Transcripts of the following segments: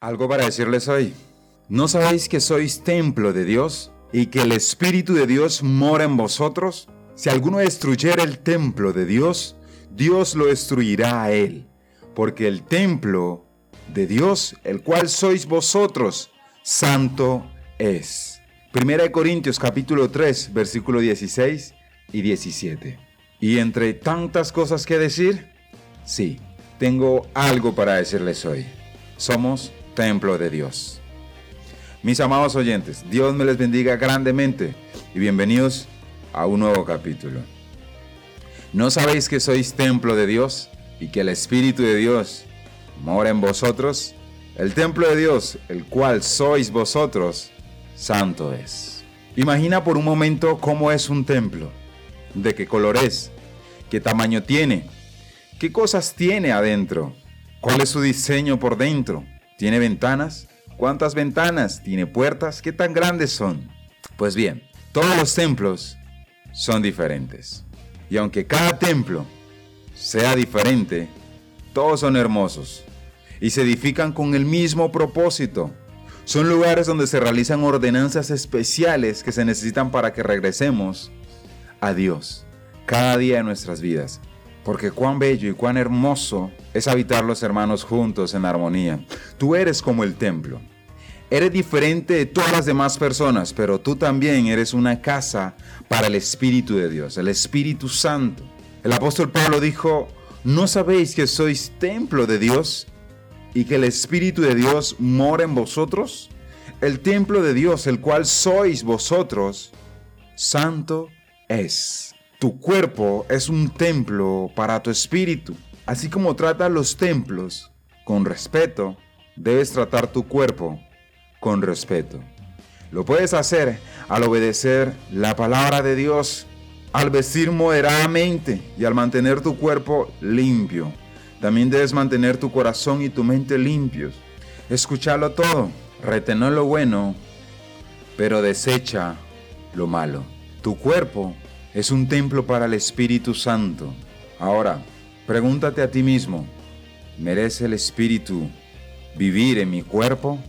Algo para decirles hoy. ¿No sabéis que sois templo de Dios y que el Espíritu de Dios mora en vosotros? Si alguno destruyera el templo de Dios, Dios lo destruirá a él, porque el templo de Dios, el cual sois vosotros, santo es. Primera de Corintios capítulo 3, versículo 16 y 17. Y entre tantas cosas que decir, sí, tengo algo para decirles hoy. Somos templo de Dios. Mis amados oyentes, Dios me les bendiga grandemente y bienvenidos a un nuevo capítulo. ¿No sabéis que sois templo de Dios y que el Espíritu de Dios mora en vosotros? El templo de Dios, el cual sois vosotros, santo es. Imagina por un momento cómo es un templo, de qué color es, qué tamaño tiene, qué cosas tiene adentro, cuál es su diseño por dentro ¿Tiene ventanas? ¿Cuántas ventanas? ¿Tiene puertas? ¿Qué tan grandes son? Pues bien, todos los templos son diferentes. Y aunque cada templo sea diferente, todos son hermosos y se edifican con el mismo propósito. Son lugares donde se realizan ordenanzas especiales que se necesitan para que regresemos a Dios cada día de nuestras vidas porque cuán bello y cuán hermoso es habitar los hermanos juntos en armonía. Tú eres como el templo. Eres diferente de todas las demás personas, pero tú también eres una casa para el Espíritu de Dios, el Espíritu Santo. El apóstol Pablo dijo, ¿no sabéis que sois templo de Dios y que el Espíritu de Dios mora en vosotros? El templo de Dios, el cual sois vosotros, santo es. Tu cuerpo es un templo para tu espíritu. Así como tratas los templos con respeto, debes tratar tu cuerpo con respeto. Lo puedes hacer al obedecer la palabra de Dios, al vestir moderadamente y al mantener tu cuerpo limpio. También debes mantener tu corazón y tu mente limpios. Escucharlo todo, retener lo bueno, pero desecha lo malo. Tu cuerpo es un templo para el Espíritu Santo. Ahora, pregúntate a ti mismo, ¿merece el Espíritu vivir en mi cuerpo?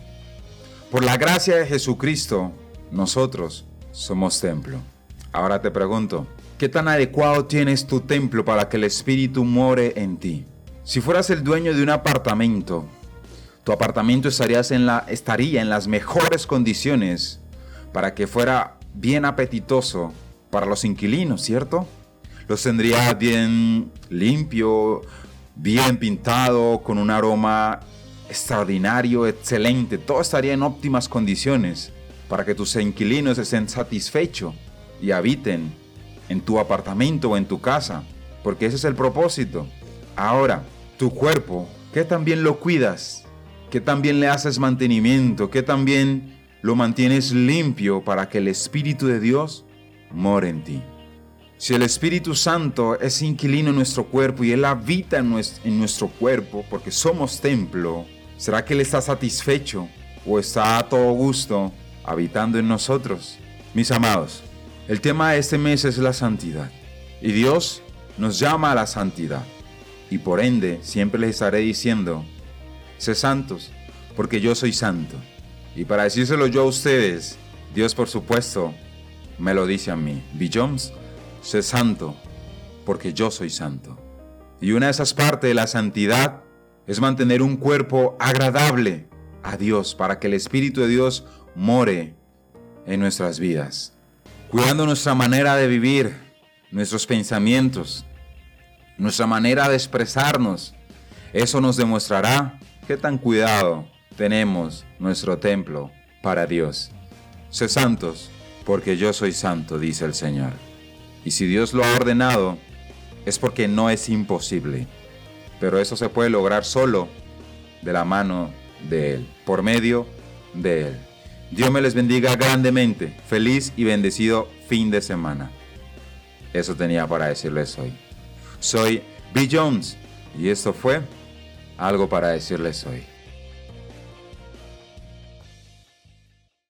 Por la gracia de Jesucristo, nosotros somos templo. Ahora te pregunto, ¿qué tan adecuado tienes tu templo para que el Espíritu more en ti? Si fueras el dueño de un apartamento, tu apartamento estaría en las mejores condiciones para que fuera bien apetitoso para los inquilinos, ¿cierto? Los tendría bien limpio, bien pintado, con un aroma extraordinario, excelente. Todo estaría en óptimas condiciones para que tus inquilinos estén satisfechos y habiten en tu apartamento o en tu casa, porque ese es el propósito. Ahora, tu cuerpo, ¿qué también lo cuidas? ¿Qué también le haces mantenimiento? ¿Qué también lo mantienes limpio para que el Espíritu de Dios mora en ti. Si el Espíritu Santo es inquilino en nuestro cuerpo y Él habita en nuestro, cuerpo porque somos templo, ¿será que Él está satisfecho o está a todo gusto habitando en nosotros? Mis amados, el tema de este mes es la santidad y Dios nos llama a la santidad y por ende siempre les estaré diciendo, sé santos porque yo soy santo. Y para decírselo yo a ustedes, Dios por supuesto me lo dice a mí. B. Jones, sé santo, porque yo soy santo. Y una de esas partes de la santidad es mantener un cuerpo agradable a Dios, para que el Espíritu de Dios more en nuestras vidas. Cuidando nuestra manera de vivir, nuestros pensamientos, nuestra manera de expresarnos. Eso nos demostrará qué tan cuidado tenemos nuestro templo para Dios. Sé santos porque yo soy santo, dice el Señor. Y si Dios lo ha ordenado, es porque no es imposible. Pero eso se puede lograr solo de la mano de Él, por medio de Él. Dios me les bendiga grandemente. Feliz y bendecido fin de semana. Eso tenía para decirles hoy. Soy B. Jones y esto fue algo para decirles hoy.